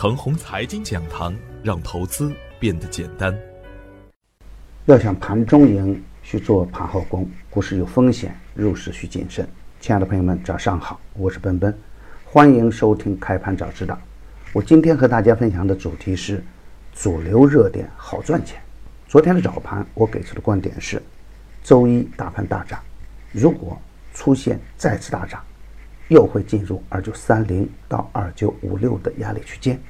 腾宏财经讲堂，让投资变得简单。要想盘中赢，需做盘后功。股市有风险，入市需谨慎。亲爱的朋友们，早上好，我是奔奔，欢迎收听开盘早知道。我今天和大家分享的主题是主流热点好赚钱。昨天的早盘，我给出的观点是，周一大盘大涨，如果出现再次大涨。又会进入二九三零到二九五六的压力区间，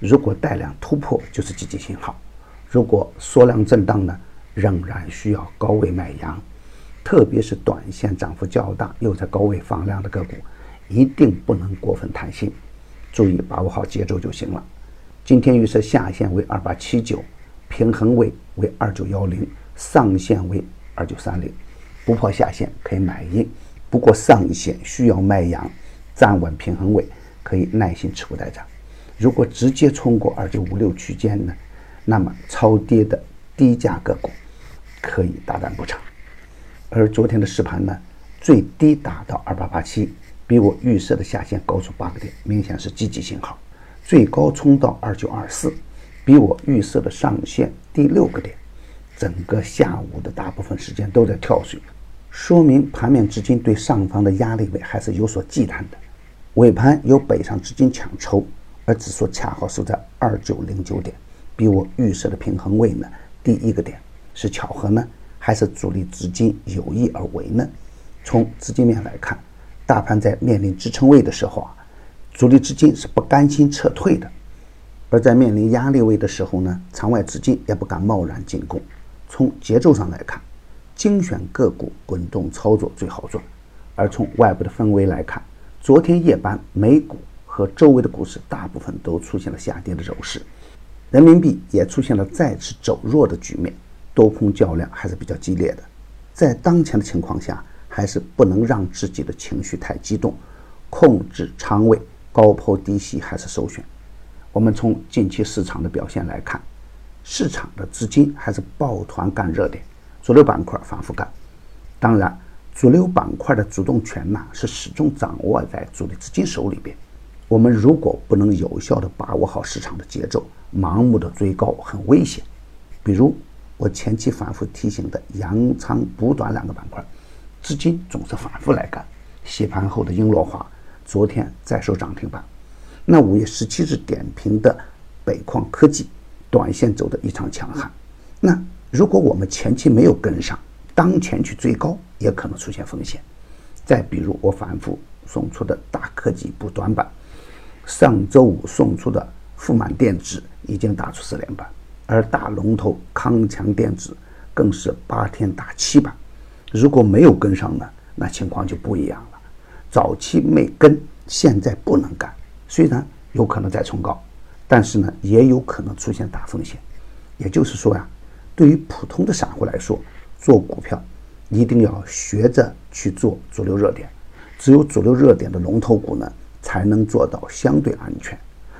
如果带量突破就是积极信号，如果缩量震荡呢，仍然需要高位买阳，特别是短线涨幅较大又在高位放量的个股，一定不能过分贪心，注意把握好节奏就行了。今天预测下限为二八七九，平衡位为二九幺零，上限为二九三零，不破下限可以买进。不过上限需要卖阳，站稳平衡位，可以耐心持股待涨。如果直接冲过二九五六区间呢，那么超跌的低价个股可以大胆布场。而昨天的实盘呢，最低达到二八八七，比我预设的下限高出八个点，明显是积极信号。最高冲到二九二四，比我预设的上限低六个点。整个下午的大部分时间都在跳水。说明盘面资金对上方的压力位还是有所忌惮的。尾盘有北上资金抢筹，而指数恰好收在二九零九点，比我预设的平衡位呢低一个点，是巧合呢，还是主力资金有意而为呢？从资金面来看，大盘在面临支撑位的时候啊，主力资金是不甘心撤退的；而在面临压力位的时候呢，场外资金也不敢贸然进攻。从节奏上来看。精选个股滚动操作最好赚，而从外部的氛围来看，昨天夜盘美股和周围的股市大部分都出现了下跌的走势，人民币也出现了再次走弱的局面，多空较量还是比较激烈的。在当前的情况下，还是不能让自己的情绪太激动，控制仓位，高抛低吸还是首选。我们从近期市场的表现来看，市场的资金还是抱团干热点。主流板块反复干，当然，主流板块的主动权呢是始终掌握在主力资金手里边。我们如果不能有效的把握好市场的节奏，盲目的追高很危险。比如我前期反复提醒的扬仓补短两个板块，资金总是反复来干。洗盘后的英洛华昨天再收涨停板，那五月十七日点评的北矿科技，短线走的异常强悍，那。如果我们前期没有跟上，当前去追高也可能出现风险。再比如我反复送出的大科技补短板，上周五送出的富满电子已经打出四连板，而大龙头康强电子更是八天打七板。如果没有跟上呢，那情况就不一样了。早期没跟，现在不能干。虽然有可能再冲高，但是呢，也有可能出现大风险。也就是说呀。对于普通的散户来说，做股票一定要学着去做主流热点，只有主流热点的龙头股呢，才能做到相对安全。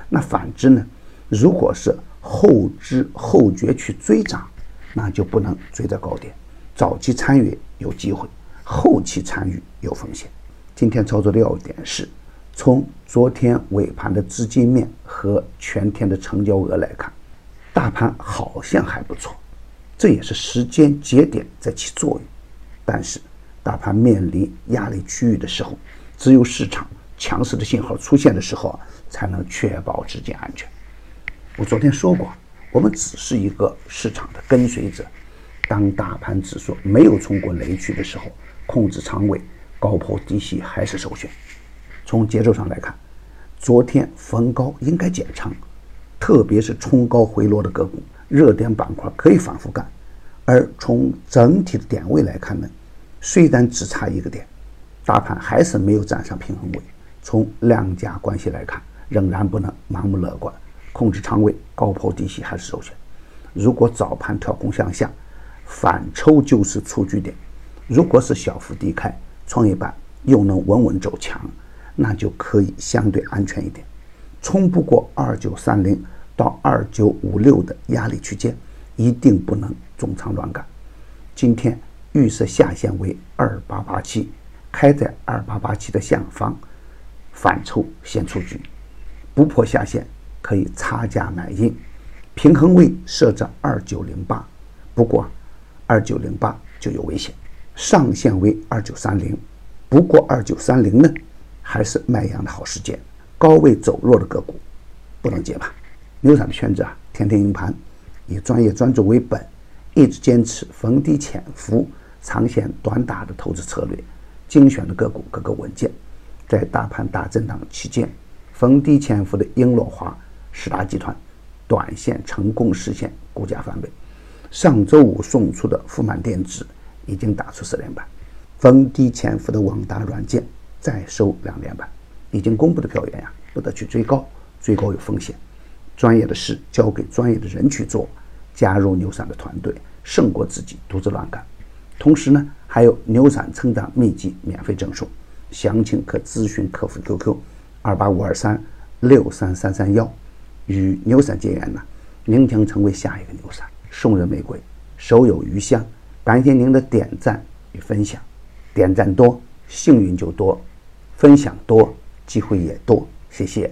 那反之呢，如果是后知后觉去追涨，那就不能追在高点。早期参与有机会，后期参与有风险。今天操作的要点是，从昨天尾盘的资金面和全天的成交额来看，大盘好像还不错。这也是时间节点在起作用，但是大盘面临压力区域的时候，只有市场强势的信号出现的时候，才能确保资金安全。我昨天说过，我们只是一个市场的跟随者。当大盘指数没有冲过雷区的时候，控制仓位，高抛低吸还是首选。从节奏上来看，昨天逢高应该减仓，特别是冲高回落的个股。热点板块可以反复干，而从整体的点位来看呢，虽然只差一个点，大盘还是没有站上平衡位。从量价关系来看，仍然不能盲目乐观，控制仓位，高抛低吸还是首选。如果早盘跳空向下，反抽就是出局点；如果是小幅低开，创业板又能稳稳走强，那就可以相对安全一点。冲不过二九三零。到二九五六的压力区间，一定不能重仓乱干。今天预设下限为二八八七，开在二八八七的下方，反抽先出局，不破下限可以差价买进，平衡位设置二九零八，不过二九零八就有危险，上限为二九三零，不过二九三零呢，还是卖阳的好时间，高位走弱的个股不能接盘。牛散的圈子啊，天天盯盘，以专业专注为本，一直坚持逢低潜伏、长线短打的投资策略，精选的个股个个稳健。在大盘大震荡期间，逢低潜伏的英洛华、十大集团，短线成功实现股价翻倍。上周五送出的富满电子已经打出四连板，逢低潜伏的网达软件再收两连板。已经公布的票源呀，不得去追高，追高有风险。专业的事交给专业的人去做，加入牛散的团队，胜过自己独自乱干。同时呢，还有牛散成长秘籍免费赠送。详情可咨询客服 QQ：二八五二三六三三三幺。与牛散结缘呢，您将成为下一个牛散。送人玫瑰，手有余香。感谢您的点赞与分享，点赞多，幸运就多；分享多，机会也多。谢谢。